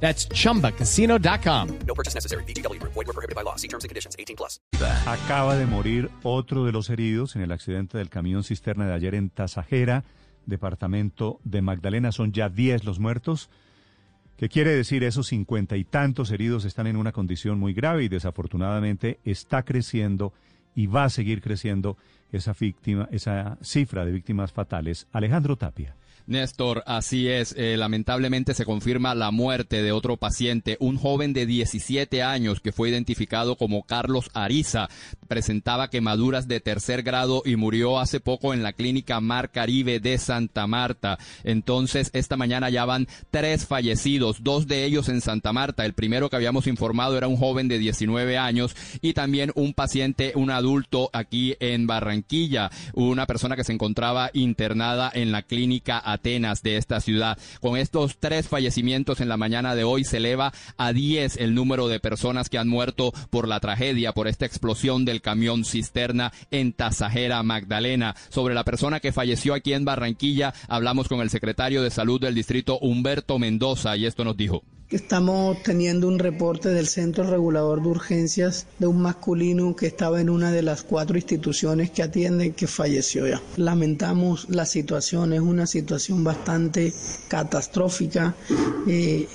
That's chumbacasino.com. No purchase necessary. BGW. Void were prohibited by law. See terms and conditions. 18 plus. Acaba de morir otro de los heridos en el accidente del camión cisterna de ayer en Tasajera, departamento de Magdalena. Son ya 10 los muertos. ¿Qué quiere decir? Esos cincuenta y tantos heridos están en una condición muy grave y desafortunadamente está creciendo y va a seguir creciendo esa víctima, esa cifra de víctimas fatales. Alejandro Tapia. Néstor, así es. Eh, lamentablemente se confirma la muerte de otro paciente, un joven de 17 años que fue identificado como Carlos Ariza. Presentaba quemaduras de tercer grado y murió hace poco en la clínica Mar Caribe de Santa Marta. Entonces, esta mañana ya van tres fallecidos, dos de ellos en Santa Marta. El primero que habíamos informado era un joven de 19 años y también un paciente, un adulto aquí en Barranquilla, una persona que se encontraba internada en la clínica Atenas de esta ciudad. Con estos tres fallecimientos en la mañana de hoy se eleva a 10 el número de personas que han muerto por la tragedia, por esta explosión del camión cisterna en Tasajera, Magdalena. Sobre la persona que falleció aquí en Barranquilla, hablamos con el secretario de Salud del distrito, Humberto Mendoza, y esto nos dijo. Estamos teniendo un reporte del Centro Regulador de Urgencias de un masculino que estaba en una de las cuatro instituciones que atienden que falleció ya. Lamentamos la situación, es una situación bastante catastrófica. Eh,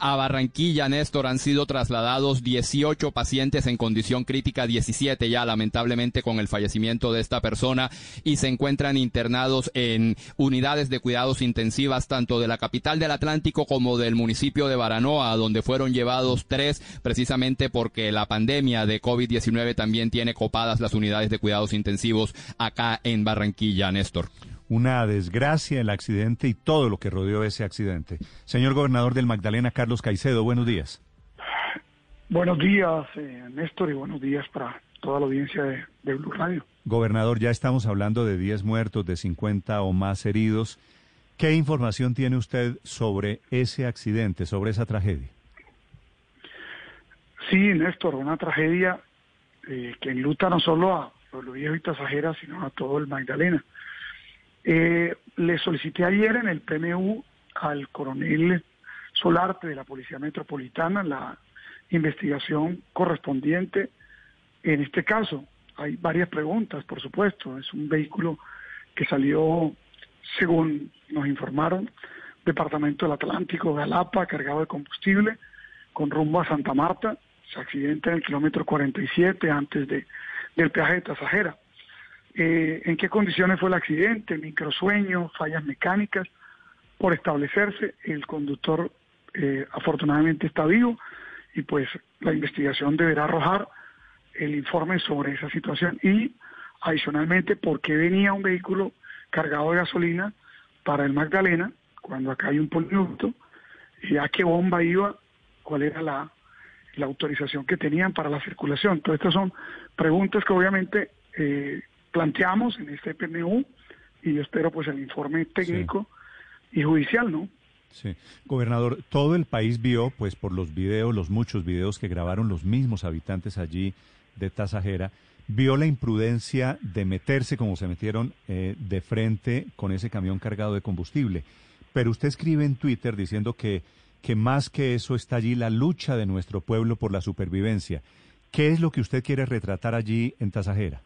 a Barranquilla, Néstor, han sido trasladados 18 pacientes en condición crítica, 17 ya lamentablemente con el fallecimiento de esta persona y se encuentran internados en unidades de cuidados intensivas tanto de la capital del Atlántico como del municipio de Baranoa, donde fueron llevados tres precisamente porque la pandemia de COVID-19 también tiene copadas las unidades de cuidados intensivos acá en Barranquilla, Néstor una desgracia, el accidente y todo lo que rodeó ese accidente. Señor gobernador del Magdalena, Carlos Caicedo, buenos días. Buenos días, eh, Néstor, y buenos días para toda la audiencia de, de Blue Radio. Gobernador, ya estamos hablando de 10 muertos, de 50 o más heridos. ¿Qué información tiene usted sobre ese accidente, sobre esa tragedia? Sí, Néstor, una tragedia eh, que enluta no solo a Pueblo Viejo y Tasajera, sino a todo el Magdalena. Eh, le solicité ayer en el PMU al coronel Solarte de la Policía Metropolitana la investigación correspondiente en este caso. Hay varias preguntas, por supuesto. Es un vehículo que salió, según nos informaron, Departamento del Atlántico de Alapa, cargado de combustible, con rumbo a Santa Marta. Se accidenta en el kilómetro 47 antes de, del peaje de Tasajera. Eh, en qué condiciones fue el accidente, microsueños, fallas mecánicas, por establecerse. El conductor eh, afortunadamente está vivo y pues la investigación deberá arrojar el informe sobre esa situación y adicionalmente por qué venía un vehículo cargado de gasolina para el Magdalena cuando acá hay un poliducto y a qué bomba iba, cuál era la, la autorización que tenían para la circulación. Todas estas son preguntas que obviamente eh, planteamos en este PMU y yo espero pues el informe técnico y judicial, ¿no? Sí, gobernador, todo el país vio, pues por los videos, los muchos videos que grabaron los mismos habitantes allí de Tasajera, vio la imprudencia de meterse como se metieron eh, de frente con ese camión cargado de combustible. Pero usted escribe en Twitter diciendo que, que más que eso está allí la lucha de nuestro pueblo por la supervivencia. ¿Qué es lo que usted quiere retratar allí en Tasajera?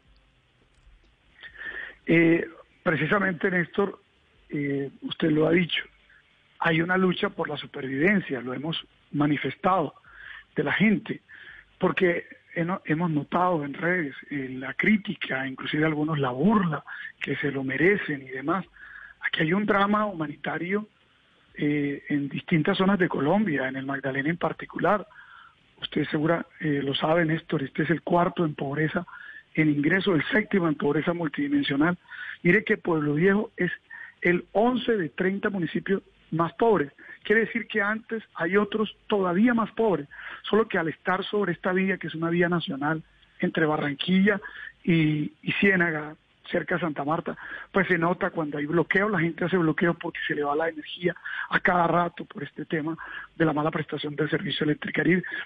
Eh, precisamente, Néstor, eh, usted lo ha dicho, hay una lucha por la supervivencia, lo hemos manifestado de la gente, porque hemos notado en redes eh, la crítica, inclusive algunos la burla, que se lo merecen y demás. Aquí hay un drama humanitario eh, en distintas zonas de Colombia, en el Magdalena en particular. Usted segura eh, lo sabe, Néstor, este es el cuarto en pobreza en ingreso, el séptimo en pobreza multidimensional. Mire que Pueblo Viejo es el 11 de 30 municipios más pobres quiere decir que antes hay otros todavía más pobres, solo que al estar sobre esta vía, que es una vía nacional entre Barranquilla y, y Ciénaga, cerca de Santa Marta, pues se nota cuando hay bloqueo, la gente hace bloqueo porque se le va la energía a cada rato por este tema de la mala prestación del servicio eléctrico.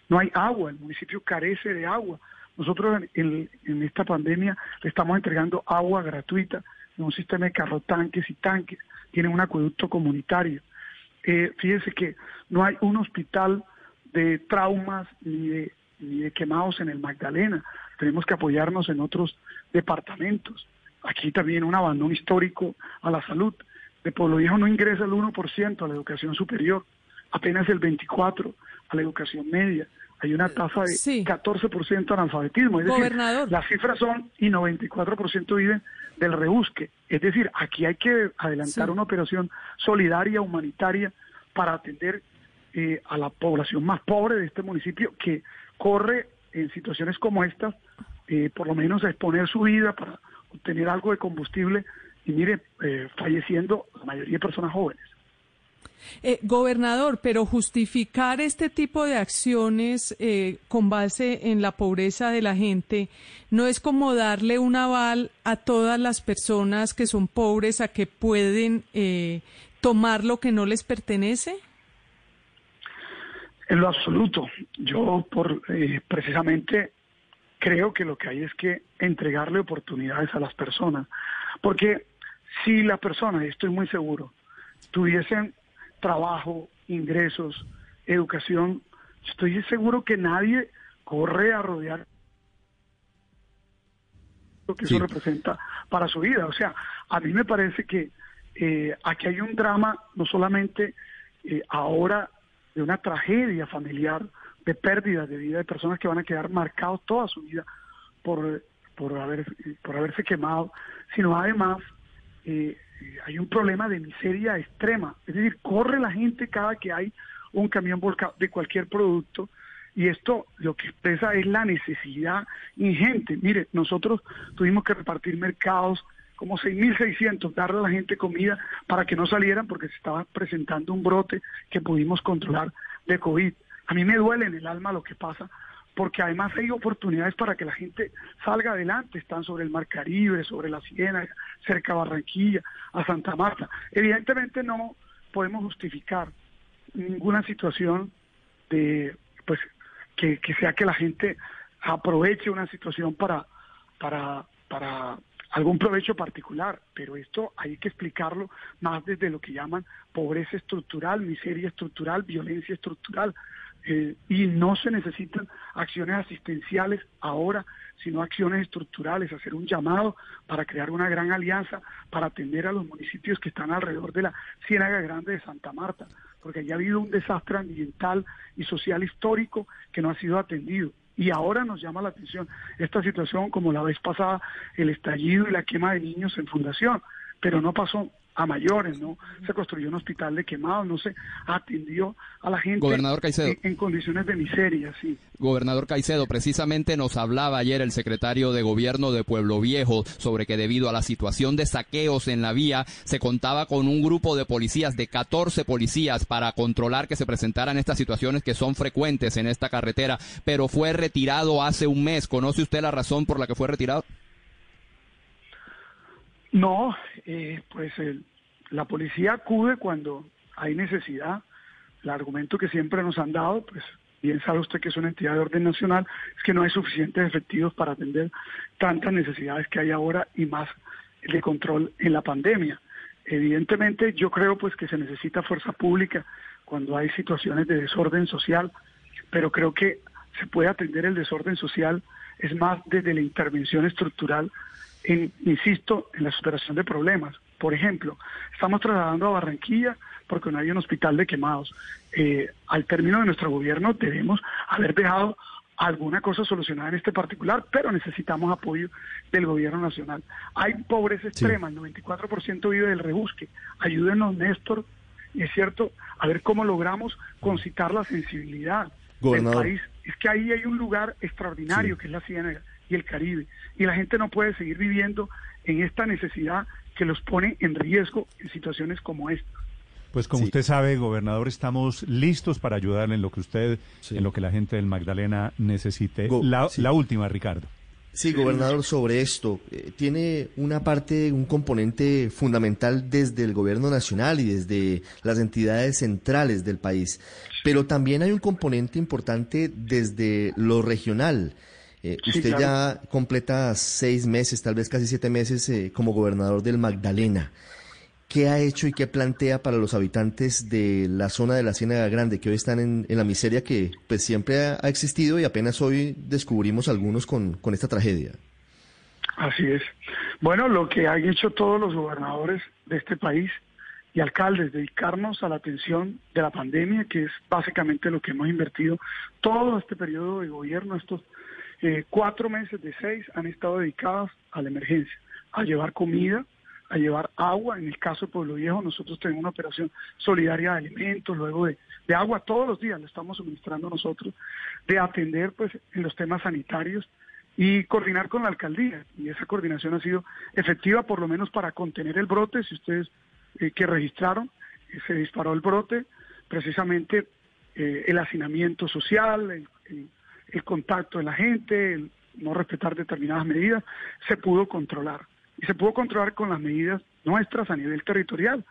No hay agua, el municipio carece de agua. Nosotros en, esta pandemia le estamos entregando agua gratuita en un sistema de carro tanques y tanques, tienen un acueducto comunitario. Eh, fíjense que no hay un hospital de traumas ni de, ni de quemados en el Magdalena. Tenemos que apoyarnos en otros departamentos. Aquí también un abandono histórico a la salud. De Pueblo Viejo no ingresa el 1% a la educación superior, apenas el 24% a la educación media. Hay una tasa de 14% de analfabetismo. Es decir, las cifras son y 94% viven del rebusque. Es decir, aquí hay que adelantar una operación solidaria, humanitaria, para atender eh, a la población más pobre de este municipio que corre en situaciones como estas, eh, por lo menos a exponer su vida para obtener algo de combustible y mire, eh, falleciendo la mayoría de personas jóvenes. Eh, gobernador, pero justificar este tipo de acciones eh, con base en la pobreza de la gente no es como darle un aval a todas las personas que son pobres a que pueden eh, tomar lo que no les pertenece. En lo absoluto. Yo por precisamente creo que lo que hay es que entregarle oportunidades a las personas, porque si las personas, estoy muy seguro, tuviesen trabajo, ingresos, educación, estoy seguro que nadie corre a rodear lo que eso representa para su vida. O sea, a mí me parece que eh, aquí hay un drama no solamente eh, ahora de una tragedia familiar, de pérdida de vida de personas que van a quedar marcados toda su vida por, por, haber, por haberse quemado, sino además eh, hay un problema de miseria extrema. Es decir, corre la gente cada que hay un camión volcado de cualquier producto y esto lo que expresa es la necesidad ingente. Mire, nosotros tuvimos que repartir mercados como 6.600, darle a la gente comida para que no salieran porque se estaba presentando un brote que pudimos controlar de COVID. A mí me duele en el alma lo que pasa porque además hay oportunidades para que la gente salga adelante, están sobre el Mar Caribe, sobre la Siena, cerca de Barranquilla, a Santa Marta. Evidentemente no podemos justificar ninguna situación de pues que, sea que la gente aproveche una situación para para para algún provecho particular, pero esto hay que explicarlo más desde lo que llaman pobreza estructural, miseria estructural, violencia estructural. Eh, y no se necesitan acciones asistenciales ahora, sino acciones estructurales, hacer un llamado para crear una gran alianza para atender a los municipios que están alrededor de la Ciénaga Grande de Santa Marta, porque allá ha habido un desastre ambiental y social histórico que no ha sido atendido. Y ahora nos llama la atención esta situación como la vez pasada, el estallido y la quema de niños en fundación, pero no pasó a mayores, ¿no? Se construyó un hospital de quemados, no se atendió a la gente Gobernador Caicedo. En, condiciones de miseria, sí. Gobernador Caicedo, precisamente nos hablaba ayer el secretario de Gobierno de Pueblo Viejo sobre que debido a la situación de saqueos en la vía, se contaba con un grupo de policías, de 14 policías, para controlar que se presentaran estas situaciones que son frecuentes en esta carretera, pero fue retirado hace un mes. ¿Conoce usted la razón por la que fue retirado? No, eh, pues la policía acude cuando hay necesidad. El argumento que siempre nos han dado, pues bien sabe usted que es una entidad de orden nacional, es que no hay suficientes efectivos para atender tantas necesidades que hay ahora y más de control en la pandemia. Evidentemente yo creo pues que se necesita fuerza pública cuando hay situaciones de desorden social, pero creo que se puede atender el desorden social es más desde la intervención estructural insisto, en la superación de problemas. Por ejemplo, estamos trasladando a Barranquilla porque no hay un hospital de quemados. Eh, al término de nuestro gobierno debemos haber dejado alguna cosa solucionada en este particular, pero necesitamos apoyo del gobierno nacional. Hay pobreza extrema, el 94% vive del rebusque. Ayúdenos, Néstor, y es cierto, a ver cómo logramos concitar la sensibilidad del país. Es que ahí hay un lugar extraordinario que es la Ciénaga y el Caribe. Y la gente no puede seguir viviendo en esta necesidad que los pone en riesgo en situaciones como esta. Pues como Sí. usted sabe, gobernador, estamos listos para ayudarle en lo que usted, Sí. en lo que la gente del Magdalena necesite. Go- la, sí. la última, Ricardo. Sí, gobernador, sobre esto, eh, tiene una parte, un componente fundamental desde el gobierno nacional y desde las entidades centrales del país, pero también hay un componente importante desde lo regional. Eh, Sí, usted claro. ya completa seis meses, tal vez casi siete meses eh, como gobernador del Magdalena. ¿Qué ha hecho y qué plantea para los habitantes de la zona de la Ciénaga Grande que hoy están en, en la miseria que pues siempre ha, ha existido y apenas hoy descubrimos algunos con, con esta tragedia? Así es. Bueno, lo que han hecho todos los gobernadores de este país y alcaldes, dedicarnos a la atención de la pandemia, que es básicamente lo que hemos invertido todo este periodo de gobierno, estos eh, cuatro meses de seis han estado dedicados a la emergencia, a llevar comida, a llevar agua. En el caso de Pueblo Viejo, nosotros tenemos una operación solidaria de alimentos, luego de, de agua todos los días, lo estamos suministrando nosotros, de atender pues en los temas sanitarios y coordinar con la alcaldía. Y esa coordinación ha sido efectiva, por lo menos para contener el brote. Si ustedes eh, que registraron, eh, se disparó el brote, precisamente eh, el hacinamiento social, el, contacto de la gente, el no respetar determinadas medidas, se pudo controlar. Y se pudo controlar con las medidas nuestras a nivel territorial,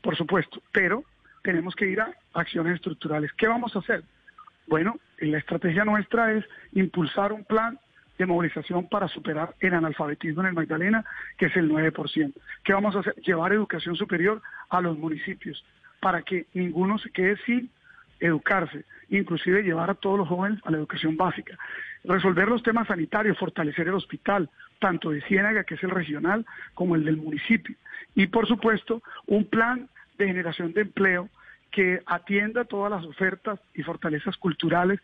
por supuesto, pero tenemos que ir a acciones estructurales. ¿Qué vamos a hacer? Bueno, la estrategia nuestra es impulsar un plan de movilización para superar el analfabetismo en el Magdalena, que es el 9%. ¿Qué vamos a hacer? Llevar educación superior a los municipios para que ninguno se quede sin educarse, inclusive llevar a todos los jóvenes a la educación básica, resolver los temas sanitarios, fortalecer el hospital, tanto de Ciénaga, que es el regional, como el del municipio. Y por supuesto, un plan de generación de empleo que atienda todas las ofertas y fortalezas culturales.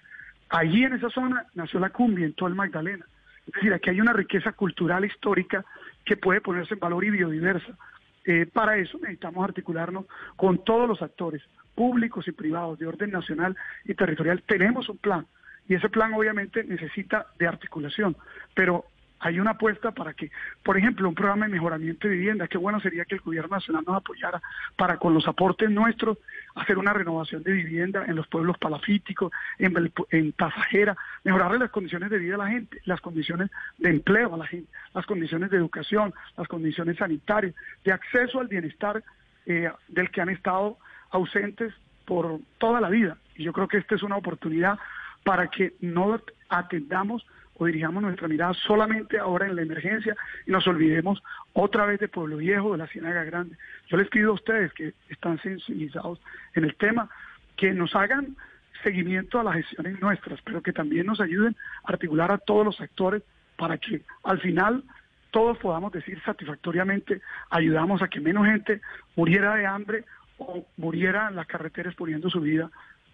Allí en esa zona nació la cumbia, en todo el Magdalena. Es decir, aquí hay una riqueza cultural histórica que puede ponerse en valor y biodiversa. Eh, para eso necesitamos articularnos con todos los actores, públicos y privados, de orden nacional y territorial. Tenemos un plan y ese plan obviamente necesita de articulación, pero hay una apuesta para que, por ejemplo, un programa de mejoramiento de vivienda, qué bueno sería que el gobierno nacional nos apoyara para con los aportes nuestros hacer una renovación de vivienda en los pueblos palafíticos, en, en Pasajera, mejorarle las condiciones de vida a la gente, las condiciones de empleo a la gente, las condiciones de educación, las condiciones sanitarias, de acceso al bienestar eh, del que han estado ausentes por toda la vida. Y yo creo que esta es una oportunidad para que no atendamos o dirijamos nuestra mirada solamente ahora en la emergencia y nos olvidemos otra vez de Pueblo Viejo, de la Ciénaga Grande. Yo les pido a ustedes que están sensibilizados en el tema, que nos hagan seguimiento a las gestiones nuestras, pero que también nos ayuden a articular a todos los actores para que al final todos podamos decir satisfactoriamente, ayudamos a que menos gente muriera de hambre o muriera en las carreteras poniendo su vida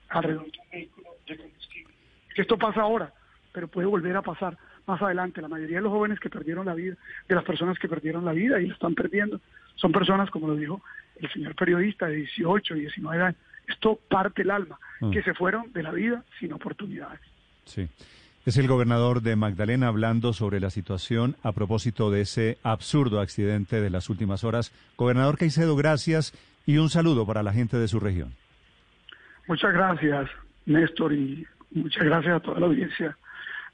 alrededor de un vehículo de combustible. Esto pasa ahora, pero puede volver a pasar más adelante. La mayoría de los jóvenes que perdieron la vida, de las personas que perdieron la vida y la están perdiendo, son personas, como lo dijo el señor periodista, de 18, 19 años. Esto parte el alma, Mm. que se fueron de la vida sin oportunidades. Sí. Es el gobernador de Magdalena hablando sobre la situación a propósito de ese absurdo accidente de las últimas horas. Gobernador Caicedo, gracias y un saludo para la gente de su región. Muchas gracias, Néstor, y muchas gracias a toda la audiencia